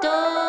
door.